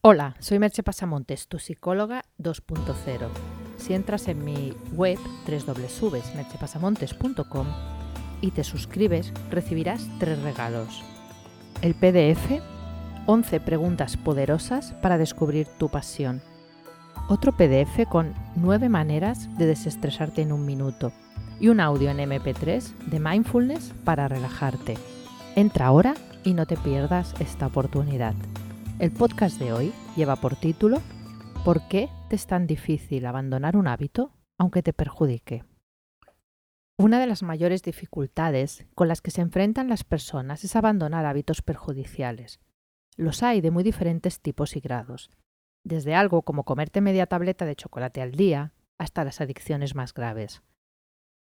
Hola, soy Merche Pasamontes, tu psicóloga 2.0. Si entras en mi web www.merchepasamontes.com y te suscribes, recibirás tres regalos. El PDF, 11 preguntas poderosas para descubrir tu pasión. Otro PDF con 9 maneras de desestresarte en un minuto y un audio en MP3 de mindfulness para relajarte. Entra ahora y no te pierdas esta oportunidad. El podcast de hoy lleva por título ¿Por qué te es tan difícil abandonar un hábito aunque te perjudique? Una de las mayores dificultades con las que se enfrentan las personas es abandonar hábitos perjudiciales. Los hay de muy diferentes tipos y grados, desde algo como comerte media tableta de chocolate al día hasta las adicciones más graves.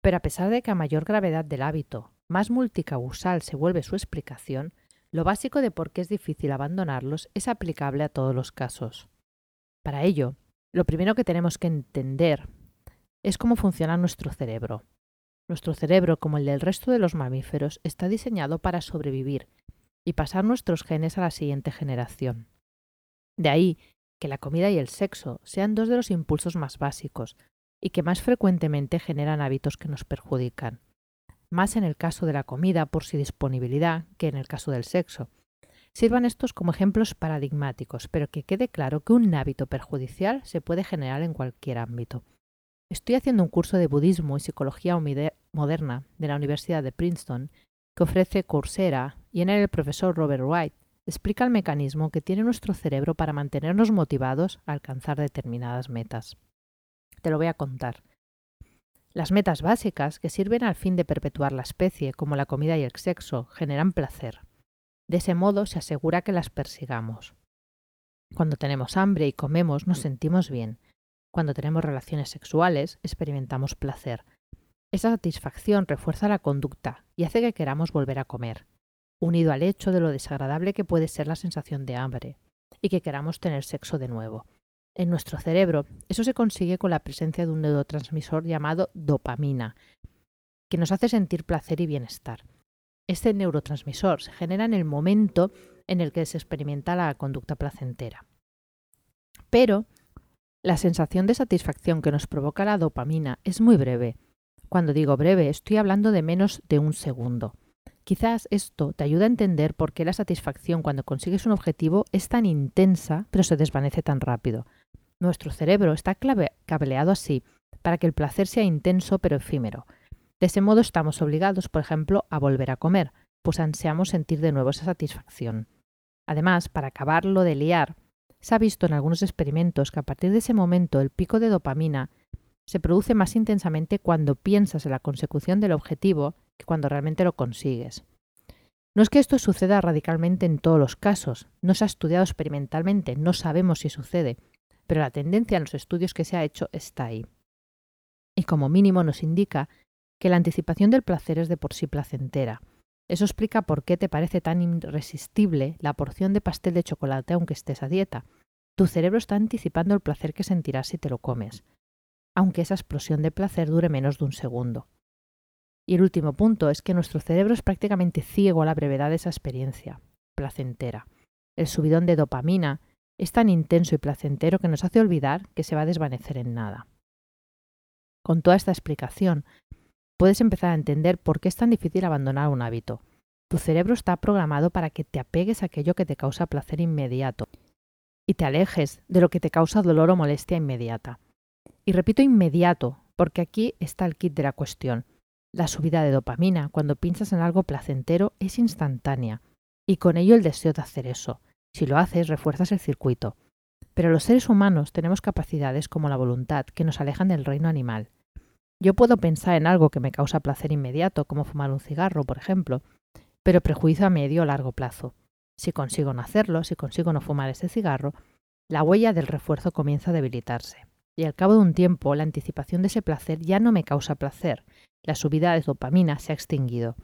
Pero a pesar de que a mayor gravedad del hábito, más multicausal se vuelve su explicación, lo básico de por qué es difícil abandonarlos es aplicable a todos los casos. Para ello, lo primero que tenemos que entender es cómo funciona nuestro cerebro. Nuestro cerebro, como el del resto de los mamíferos, está diseñado para sobrevivir y pasar nuestros genes a la siguiente generación. De ahí que la comida y el sexo sean dos de los impulsos más básicos y que más frecuentemente generan hábitos que nos perjudican más en el caso de la comida por su disponibilidad que en el caso del sexo. Sirvan estos como ejemplos paradigmáticos, pero que quede claro que un hábito perjudicial se puede generar en cualquier ámbito. Estoy haciendo un curso de budismo y psicología moderna de la Universidad de Princeton que ofrece Coursera y en él el profesor Robert White explica el mecanismo que tiene nuestro cerebro para mantenernos motivados a alcanzar determinadas metas. Te lo voy a contar. Las metas básicas, que sirven al fin de perpetuar la especie, como la comida y el sexo, generan placer. De ese modo se asegura que las persigamos. Cuando tenemos hambre y comemos nos sentimos bien. Cuando tenemos relaciones sexuales experimentamos placer. Esa satisfacción refuerza la conducta y hace que queramos volver a comer, unido al hecho de lo desagradable que puede ser la sensación de hambre y que queramos tener sexo de nuevo en nuestro cerebro. Eso se consigue con la presencia de un neurotransmisor llamado dopamina, que nos hace sentir placer y bienestar. Este neurotransmisor se genera en el momento en el que se experimenta la conducta placentera. Pero la sensación de satisfacción que nos provoca la dopamina es muy breve. Cuando digo breve, estoy hablando de menos de un segundo. Quizás esto te ayude a entender por qué la satisfacción cuando consigues un objetivo es tan intensa, pero se desvanece tan rápido. Nuestro cerebro está cableado así, para que el placer sea intenso pero efímero. De ese modo estamos obligados, por ejemplo, a volver a comer, pues ansiamos sentir de nuevo esa satisfacción. Además, para acabarlo de liar, se ha visto en algunos experimentos que a partir de ese momento el pico de dopamina se produce más intensamente cuando piensas en la consecución del objetivo que cuando realmente lo consigues. No es que esto suceda radicalmente en todos los casos, no se ha estudiado experimentalmente, no sabemos si sucede, pero la tendencia en los estudios que se ha hecho está ahí. Y como mínimo nos indica que la anticipación del placer es de por sí placentera. Eso explica por qué te parece tan irresistible la porción de pastel de chocolate aunque estés a dieta. Tu cerebro está anticipando el placer que sentirás si te lo comes, aunque esa explosión de placer dure menos de un segundo. Y el último punto es que nuestro cerebro es prácticamente ciego a la brevedad de esa experiencia placentera. El subidón de dopamina es tan intenso y placentero que nos hace olvidar que se va a desvanecer en nada. Con toda esta explicación, puedes empezar a entender por qué es tan difícil abandonar un hábito. Tu cerebro está programado para que te apegues a aquello que te causa placer inmediato y te alejes de lo que te causa dolor o molestia inmediata. Y repito inmediato, porque aquí está el kit de la cuestión. La subida de dopamina cuando piensas en algo placentero es instantánea, y con ello el deseo de hacer eso. Si lo haces, refuerzas el circuito. Pero los seres humanos tenemos capacidades como la voluntad que nos alejan del reino animal. Yo puedo pensar en algo que me causa placer inmediato, como fumar un cigarro, por ejemplo, pero prejuicio a medio o largo plazo. Si consigo no hacerlo, si consigo no fumar ese cigarro, la huella del refuerzo comienza a debilitarse. Y al cabo de un tiempo, la anticipación de ese placer ya no me causa placer, la subida de dopamina se ha extinguido.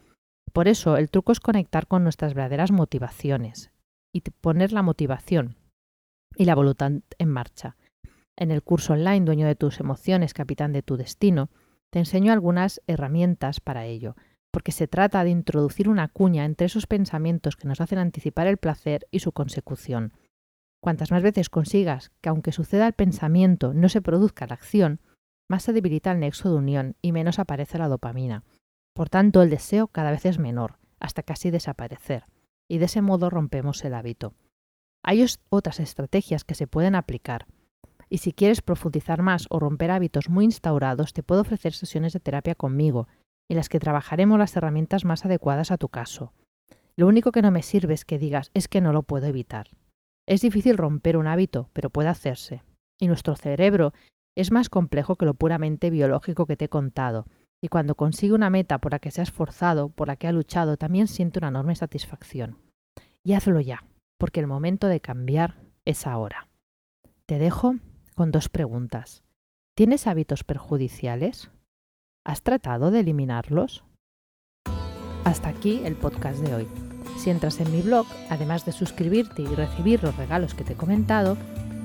Por eso el truco es conectar con nuestras verdaderas motivaciones y poner la motivación y la voluntad en marcha. En el curso online Dueño de tus emociones, capitán de tu destino, te enseño algunas herramientas para ello, porque se trata de introducir una cuña entre esos pensamientos que nos hacen anticipar el placer y su consecución. Cuantas más veces consigas que aunque suceda el pensamiento no se produzca la acción, más se debilita el nexo de unión y menos aparece la dopamina. Por tanto, el deseo cada vez es menor, hasta casi desaparecer, y de ese modo rompemos el hábito. Hay otras estrategias que se pueden aplicar, y si quieres profundizar más o romper hábitos muy instaurados, te puedo ofrecer sesiones de terapia conmigo, en las que trabajaremos las herramientas más adecuadas a tu caso. Lo único que no me sirve es que digas es que no lo puedo evitar. Es difícil romper un hábito, pero puede hacerse. Y nuestro cerebro es más complejo que lo puramente biológico que te he contado, y cuando consigue una meta por la que se ha esforzado, por la que ha luchado, también siente una enorme satisfacción. Y hazlo ya, porque el momento de cambiar es ahora. Te dejo con dos preguntas. ¿Tienes hábitos perjudiciales? ¿Has tratado de eliminarlos? Hasta aquí el podcast de hoy. Si entras en mi blog, además de suscribirte y recibir los regalos que te he comentado,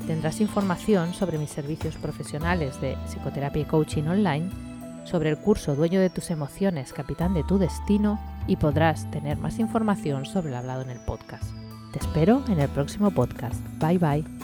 tendrás información sobre mis servicios profesionales de psicoterapia y coaching online, sobre el curso Dueño de tus emociones, capitán de tu destino y podrás tener más información sobre lo hablado en el podcast. Te espero en el próximo podcast. Bye bye.